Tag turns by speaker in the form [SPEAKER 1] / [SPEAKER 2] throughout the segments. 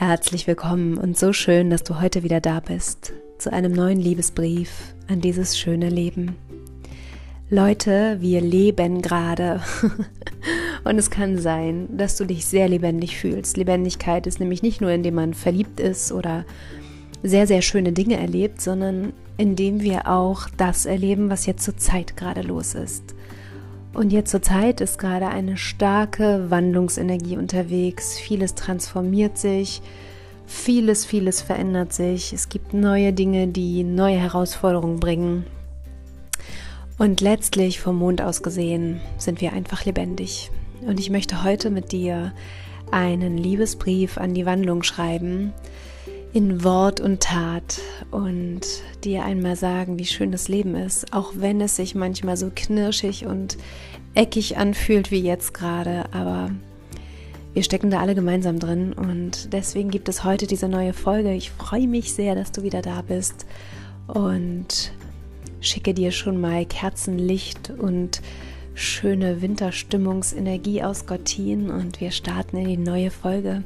[SPEAKER 1] Herzlich willkommen und so schön, dass du heute wieder da bist zu einem neuen Liebesbrief an dieses schöne Leben. Leute, wir leben gerade. und es kann sein, dass du dich sehr lebendig fühlst. Lebendigkeit ist nämlich nicht nur, indem man verliebt ist oder sehr, sehr schöne Dinge erlebt, sondern indem wir auch das erleben, was jetzt zur Zeit gerade los ist. Und jetzt zur Zeit ist gerade eine starke Wandlungsenergie unterwegs. Vieles transformiert sich, vieles, vieles verändert sich. Es gibt neue Dinge, die neue Herausforderungen bringen. Und letztlich vom Mond aus gesehen sind wir einfach lebendig. Und ich möchte heute mit dir einen Liebesbrief an die Wandlung schreiben, in Wort und Tat und dir einmal sagen, wie schön das Leben ist, auch wenn es sich manchmal so knirschig und eckig anfühlt wie jetzt gerade, aber wir stecken da alle gemeinsam drin und deswegen gibt es heute diese neue Folge. Ich freue mich sehr, dass du wieder da bist und schicke dir schon mal Kerzenlicht und schöne Winterstimmungsenergie aus Gottin und wir starten in die neue Folge.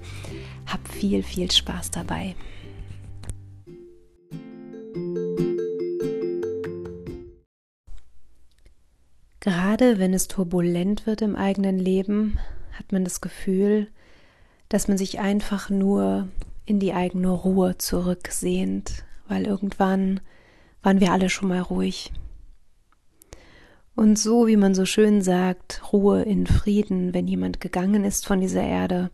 [SPEAKER 1] Hab viel, viel Spaß dabei. Gerade wenn es turbulent wird im eigenen Leben, hat man das Gefühl, dass man sich einfach nur in die eigene Ruhe zurücksehnt, weil irgendwann waren wir alle schon mal ruhig. Und so, wie man so schön sagt, Ruhe in Frieden, wenn jemand gegangen ist von dieser Erde,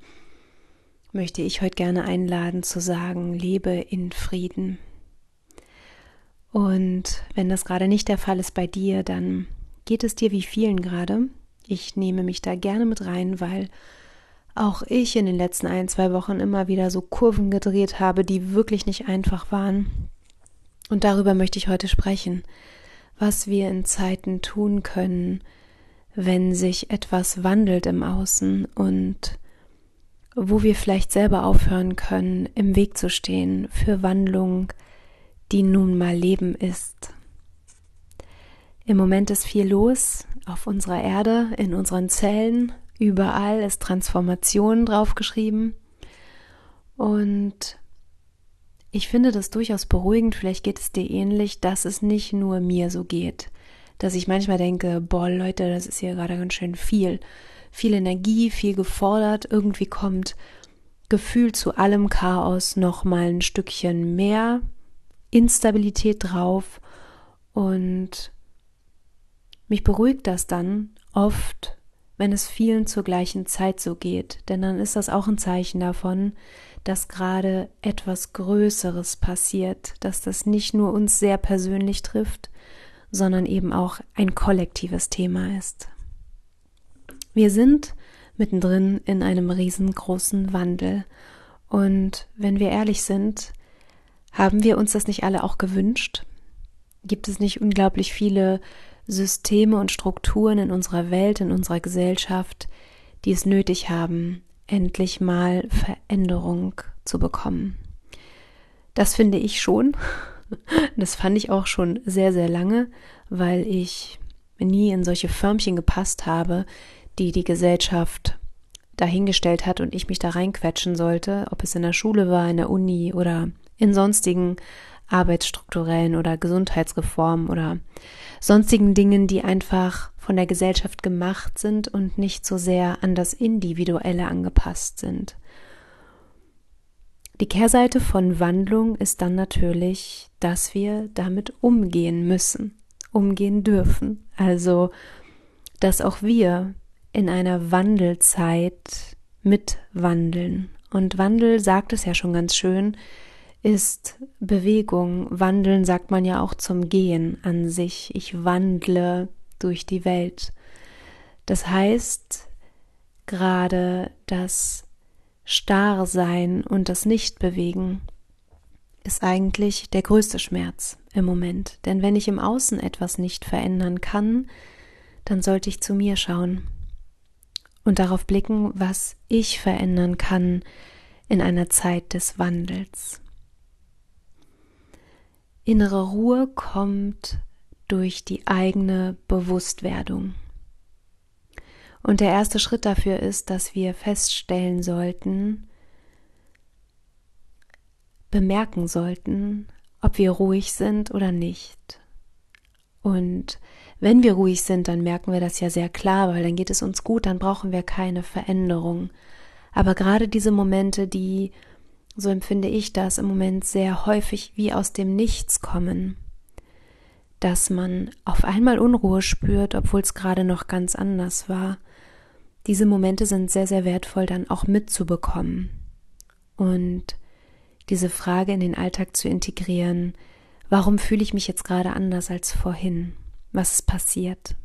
[SPEAKER 1] möchte ich heute gerne einladen zu sagen, lebe in Frieden. Und wenn das gerade nicht der Fall ist bei dir, dann geht es dir wie vielen gerade. Ich nehme mich da gerne mit rein, weil auch ich in den letzten ein, zwei Wochen immer wieder so Kurven gedreht habe, die wirklich nicht einfach waren. Und darüber möchte ich heute sprechen, was wir in Zeiten tun können, wenn sich etwas wandelt im Außen und wo wir vielleicht selber aufhören können, im Weg zu stehen für Wandlung, die nun mal Leben ist. Im Moment ist viel los auf unserer Erde, in unseren Zellen. Überall ist Transformation draufgeschrieben. Und ich finde das durchaus beruhigend, vielleicht geht es dir ähnlich, dass es nicht nur mir so geht. Dass ich manchmal denke, boah Leute, das ist hier gerade ganz schön viel. Viel Energie, viel gefordert. Irgendwie kommt Gefühl zu allem Chaos noch mal ein Stückchen mehr Instabilität drauf und mich beruhigt das dann oft, wenn es vielen zur gleichen Zeit so geht, denn dann ist das auch ein Zeichen davon, dass gerade etwas Größeres passiert, dass das nicht nur uns sehr persönlich trifft, sondern eben auch ein kollektives Thema ist. Wir sind mittendrin in einem riesengroßen Wandel und wenn wir ehrlich sind, haben wir uns das nicht alle auch gewünscht? Gibt es nicht unglaublich viele Systeme und Strukturen in unserer Welt, in unserer Gesellschaft, die es nötig haben, endlich mal Veränderung zu bekommen. Das finde ich schon. Das fand ich auch schon sehr, sehr lange, weil ich nie in solche Förmchen gepasst habe, die die Gesellschaft dahingestellt hat und ich mich da reinquetschen sollte, ob es in der Schule war, in der Uni oder in sonstigen arbeitsstrukturellen oder Gesundheitsreformen oder sonstigen Dingen, die einfach von der Gesellschaft gemacht sind und nicht so sehr an das Individuelle angepasst sind. Die Kehrseite von Wandlung ist dann natürlich, dass wir damit umgehen müssen, umgehen dürfen. Also, dass auch wir in einer Wandelzeit mitwandeln. Und Wandel sagt es ja schon ganz schön, ist Bewegung. Wandeln sagt man ja auch zum Gehen an sich. Ich wandle durch die Welt. Das heißt, gerade das Starrsein und das Nichtbewegen ist eigentlich der größte Schmerz im Moment. Denn wenn ich im Außen etwas nicht verändern kann, dann sollte ich zu mir schauen und darauf blicken, was ich verändern kann in einer Zeit des Wandels. Innere Ruhe kommt durch die eigene Bewusstwerdung. Und der erste Schritt dafür ist, dass wir feststellen sollten, bemerken sollten, ob wir ruhig sind oder nicht. Und wenn wir ruhig sind, dann merken wir das ja sehr klar, weil dann geht es uns gut, dann brauchen wir keine Veränderung. Aber gerade diese Momente, die, so empfinde ich das im Moment sehr häufig wie aus dem Nichts kommen, dass man auf einmal Unruhe spürt, obwohl es gerade noch ganz anders war. Diese Momente sind sehr, sehr wertvoll dann auch mitzubekommen und diese Frage in den Alltag zu integrieren, warum fühle ich mich jetzt gerade anders als vorhin? Was ist passiert?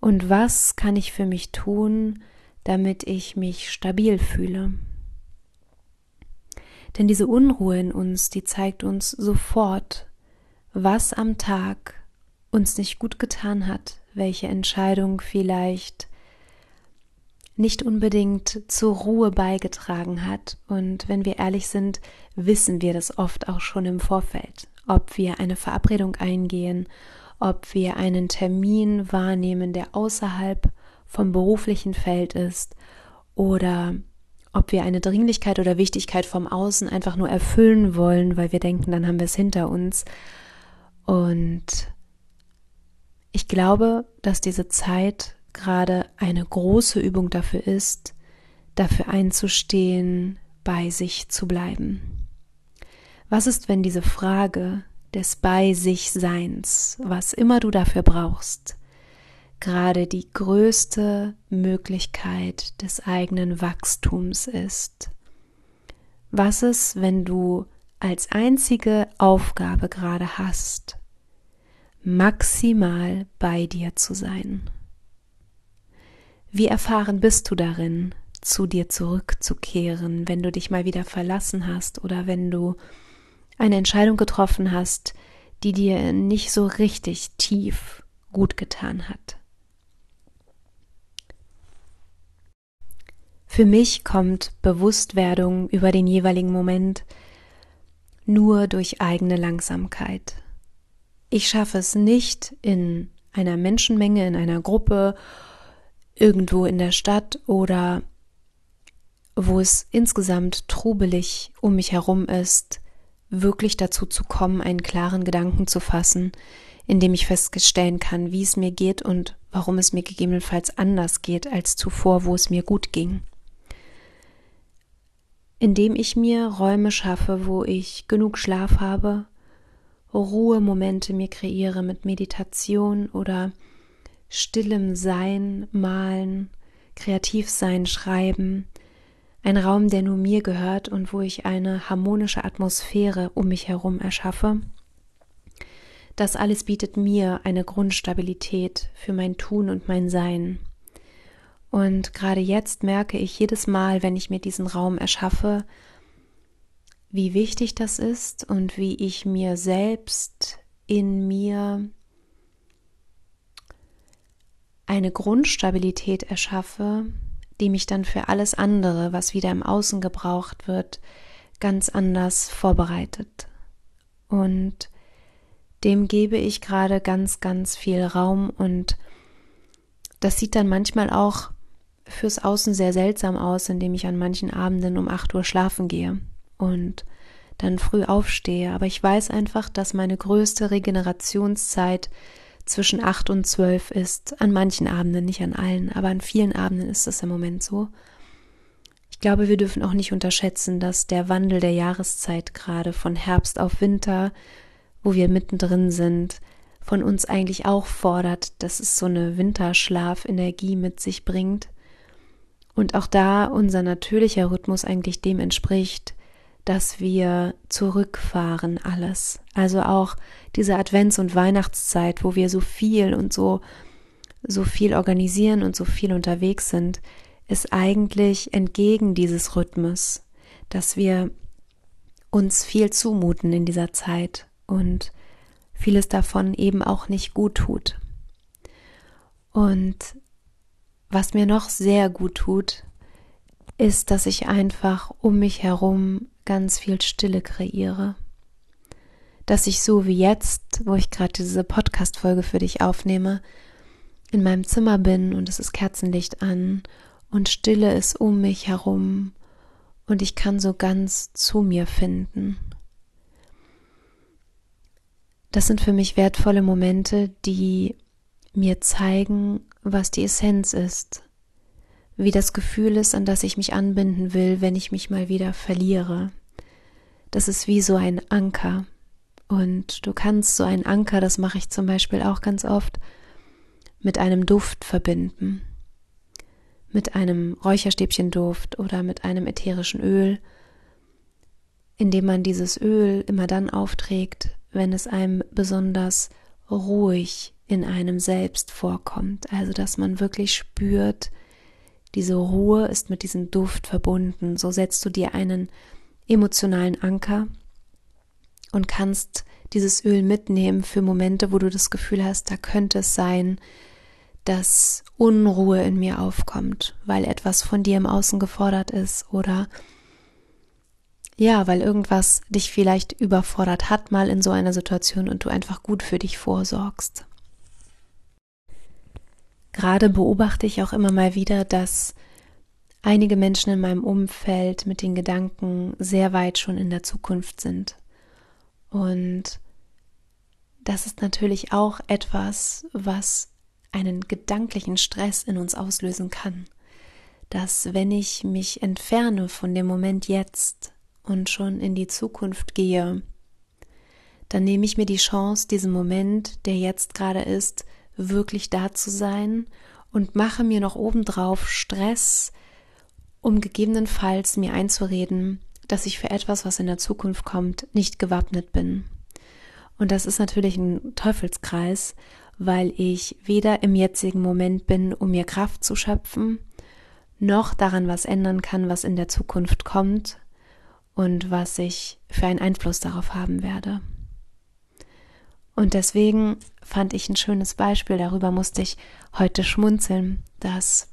[SPEAKER 1] Und was kann ich für mich tun, damit ich mich stabil fühle? Denn diese Unruhe in uns, die zeigt uns sofort, was am Tag uns nicht gut getan hat, welche Entscheidung vielleicht nicht unbedingt zur Ruhe beigetragen hat. Und wenn wir ehrlich sind, wissen wir das oft auch schon im Vorfeld, ob wir eine Verabredung eingehen, ob wir einen Termin wahrnehmen, der außerhalb vom beruflichen Feld ist oder ob wir eine Dringlichkeit oder Wichtigkeit vom Außen einfach nur erfüllen wollen, weil wir denken, dann haben wir es hinter uns. Und ich glaube, dass diese Zeit gerade eine große Übung dafür ist, dafür einzustehen, bei sich zu bleiben. Was ist, wenn diese Frage des Bei sich Seins, was immer du dafür brauchst, gerade die größte Möglichkeit des eigenen Wachstums ist? Was ist, wenn du als einzige Aufgabe gerade hast, maximal bei dir zu sein? Wie erfahren bist du darin, zu dir zurückzukehren, wenn du dich mal wieder verlassen hast oder wenn du eine Entscheidung getroffen hast, die dir nicht so richtig tief gut getan hat? Für mich kommt Bewusstwerdung über den jeweiligen Moment nur durch eigene Langsamkeit. Ich schaffe es nicht in einer Menschenmenge, in einer Gruppe irgendwo in der Stadt oder wo es insgesamt trubelig um mich herum ist, wirklich dazu zu kommen, einen klaren Gedanken zu fassen, in dem ich feststellen kann, wie es mir geht und warum es mir gegebenenfalls anders geht als zuvor, wo es mir gut ging. Indem ich mir Räume schaffe, wo ich genug Schlaf habe, Ruhemomente mir kreiere mit Meditation oder stillem Sein, Malen, kreativ sein, Schreiben, ein Raum, der nur mir gehört und wo ich eine harmonische Atmosphäre um mich herum erschaffe. Das alles bietet mir eine Grundstabilität für mein Tun und mein Sein. Und gerade jetzt merke ich jedes Mal, wenn ich mir diesen Raum erschaffe, wie wichtig das ist und wie ich mir selbst in mir eine Grundstabilität erschaffe, die mich dann für alles andere, was wieder im Außen gebraucht wird, ganz anders vorbereitet. Und dem gebe ich gerade ganz, ganz viel Raum und das sieht dann manchmal auch fürs Außen sehr seltsam aus, indem ich an manchen Abenden um 8 Uhr schlafen gehe und dann früh aufstehe. Aber ich weiß einfach, dass meine größte Regenerationszeit zwischen acht und zwölf ist. An manchen Abenden, nicht an allen, aber an vielen Abenden ist es im Moment so. Ich glaube, wir dürfen auch nicht unterschätzen, dass der Wandel der Jahreszeit gerade von Herbst auf Winter, wo wir mittendrin sind, von uns eigentlich auch fordert, dass es so eine Winterschlafenergie mit sich bringt. Und auch da unser natürlicher Rhythmus eigentlich dem entspricht, dass wir zurückfahren alles. Also auch diese Advents- und Weihnachtszeit, wo wir so viel und so, so viel organisieren und so viel unterwegs sind, ist eigentlich entgegen dieses Rhythmus, dass wir uns viel zumuten in dieser Zeit und vieles davon eben auch nicht gut tut. Und was mir noch sehr gut tut, ist, dass ich einfach um mich herum ganz viel Stille kreiere. Dass ich so wie jetzt, wo ich gerade diese Podcast-Folge für dich aufnehme, in meinem Zimmer bin und es ist Kerzenlicht an und Stille ist um mich herum und ich kann so ganz zu mir finden. Das sind für mich wertvolle Momente, die mir zeigen, was die Essenz ist, wie das Gefühl ist, an das ich mich anbinden will, wenn ich mich mal wieder verliere. Das ist wie so ein Anker. Und du kannst so einen Anker, das mache ich zum Beispiel auch ganz oft, mit einem Duft verbinden mit einem Räucherstäbchenduft oder mit einem ätherischen Öl, indem man dieses Öl immer dann aufträgt, wenn es einem besonders ruhig in einem selbst vorkommt. Also dass man wirklich spürt, diese Ruhe ist mit diesem Duft verbunden. So setzt du dir einen emotionalen Anker und kannst dieses Öl mitnehmen für Momente, wo du das Gefühl hast, da könnte es sein, dass Unruhe in mir aufkommt, weil etwas von dir im Außen gefordert ist oder ja, weil irgendwas dich vielleicht überfordert hat mal in so einer Situation und du einfach gut für dich vorsorgst. Gerade beobachte ich auch immer mal wieder, dass einige Menschen in meinem Umfeld mit den Gedanken sehr weit schon in der Zukunft sind. Und das ist natürlich auch etwas, was einen gedanklichen Stress in uns auslösen kann. Dass wenn ich mich entferne von dem Moment jetzt und schon in die Zukunft gehe, dann nehme ich mir die Chance, diesen Moment, der jetzt gerade ist, wirklich da zu sein und mache mir noch obendrauf Stress, um gegebenenfalls mir einzureden, dass ich für etwas, was in der Zukunft kommt, nicht gewappnet bin. Und das ist natürlich ein Teufelskreis weil ich weder im jetzigen Moment bin, um mir Kraft zu schöpfen, noch daran was ändern kann, was in der Zukunft kommt und was ich für einen Einfluss darauf haben werde. Und deswegen fand ich ein schönes Beispiel, darüber musste ich heute schmunzeln, dass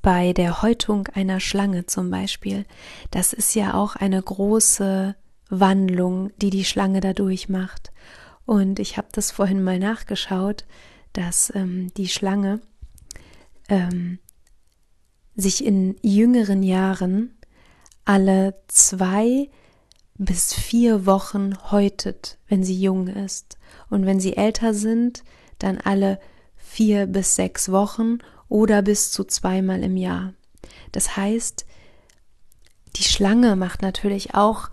[SPEAKER 1] bei der Häutung einer Schlange zum Beispiel, das ist ja auch eine große Wandlung, die die Schlange dadurch macht. Und ich habe das vorhin mal nachgeschaut, dass ähm, die Schlange ähm, sich in jüngeren Jahren alle zwei bis vier Wochen häutet, wenn sie jung ist. Und wenn sie älter sind, dann alle vier bis sechs Wochen oder bis zu zweimal im Jahr. Das heißt, die Schlange macht natürlich auch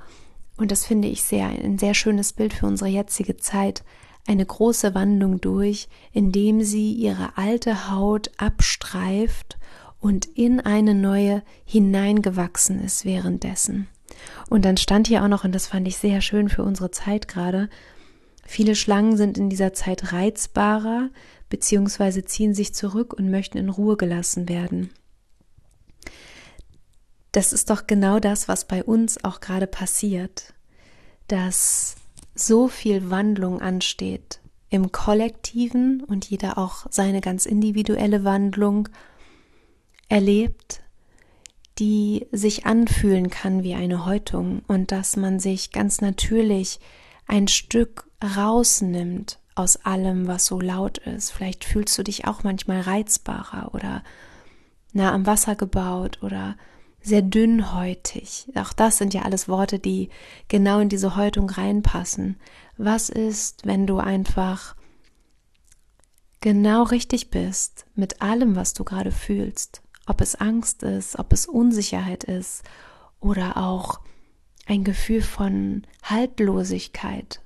[SPEAKER 1] und das finde ich sehr, ein sehr schönes Bild für unsere jetzige Zeit, eine große Wandlung durch, indem sie ihre alte Haut abstreift und in eine neue hineingewachsen ist währenddessen. Und dann stand hier auch noch, und das fand ich sehr schön für unsere Zeit gerade, viele Schlangen sind in dieser Zeit reizbarer, beziehungsweise ziehen sich zurück und möchten in Ruhe gelassen werden. Das ist doch genau das, was bei uns auch gerade passiert, dass so viel Wandlung ansteht im Kollektiven und jeder auch seine ganz individuelle Wandlung erlebt, die sich anfühlen kann wie eine Häutung und dass man sich ganz natürlich ein Stück rausnimmt aus allem, was so laut ist. Vielleicht fühlst du dich auch manchmal reizbarer oder nah am Wasser gebaut oder sehr dünnhäutig. Auch das sind ja alles Worte, die genau in diese Häutung reinpassen. Was ist, wenn du einfach genau richtig bist mit allem, was du gerade fühlst? Ob es Angst ist, ob es Unsicherheit ist oder auch ein Gefühl von Haltlosigkeit.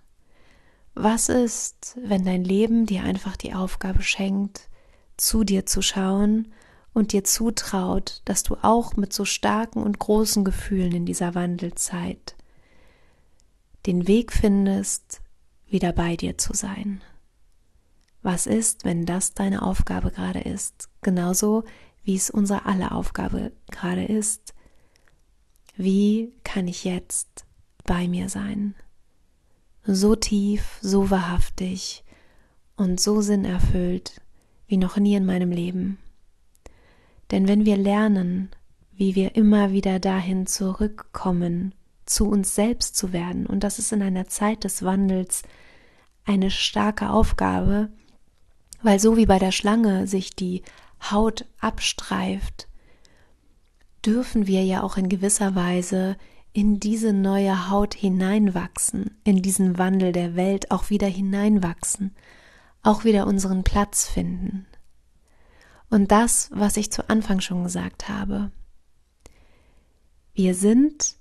[SPEAKER 1] Was ist, wenn dein Leben dir einfach die Aufgabe schenkt, zu dir zu schauen und dir zutraut, dass du auch mit so starken und großen Gefühlen in dieser Wandelzeit den Weg findest, wieder bei dir zu sein. Was ist, wenn das deine Aufgabe gerade ist? Genauso wie es unsere aller Aufgabe gerade ist. Wie kann ich jetzt bei mir sein? So tief, so wahrhaftig und so sinnerfüllt wie noch nie in meinem Leben. Denn wenn wir lernen, wie wir immer wieder dahin zurückkommen, zu uns selbst zu werden, und das ist in einer Zeit des Wandels eine starke Aufgabe, weil so wie bei der Schlange sich die Haut abstreift, dürfen wir ja auch in gewisser Weise in diese neue Haut hineinwachsen, in diesen Wandel der Welt auch wieder hineinwachsen, auch wieder unseren Platz finden. Und das, was ich zu Anfang schon gesagt habe, wir sind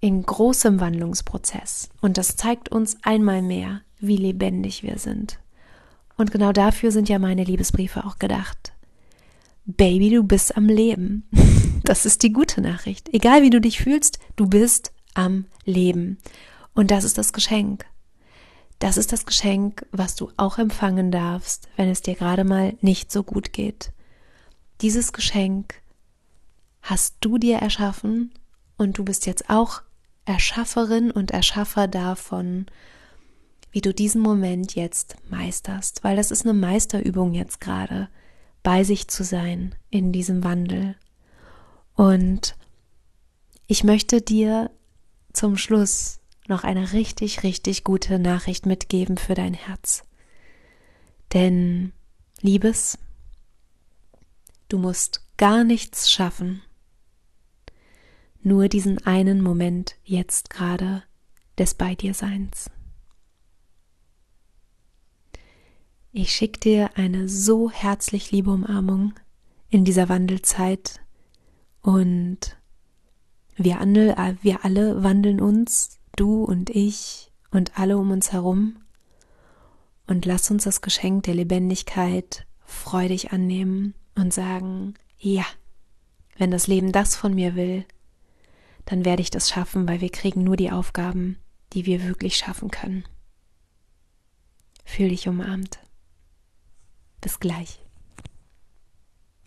[SPEAKER 1] in großem Wandlungsprozess und das zeigt uns einmal mehr, wie lebendig wir sind. Und genau dafür sind ja meine Liebesbriefe auch gedacht. Baby, du bist am Leben. Das ist die gute Nachricht. Egal wie du dich fühlst, du bist am Leben. Und das ist das Geschenk. Das ist das Geschenk, was du auch empfangen darfst, wenn es dir gerade mal nicht so gut geht. Dieses Geschenk hast du dir erschaffen und du bist jetzt auch Erschafferin und Erschaffer davon, wie du diesen Moment jetzt meisterst, weil das ist eine Meisterübung jetzt gerade, bei sich zu sein in diesem Wandel. Und ich möchte dir zum Schluss noch eine richtig, richtig gute Nachricht mitgeben für dein Herz. Denn, Liebes, du musst gar nichts schaffen, nur diesen einen Moment jetzt gerade des Bei dir Seins. Ich schicke dir eine so herzlich liebe Umarmung in dieser Wandelzeit und wir, wir alle wandeln uns, du und ich und alle um uns herum und lass uns das Geschenk der Lebendigkeit freudig annehmen und sagen, ja, wenn das Leben das von mir will, dann werde ich das schaffen, weil wir kriegen nur die Aufgaben, die wir wirklich schaffen können. Fühl dich umarmt. Bis gleich.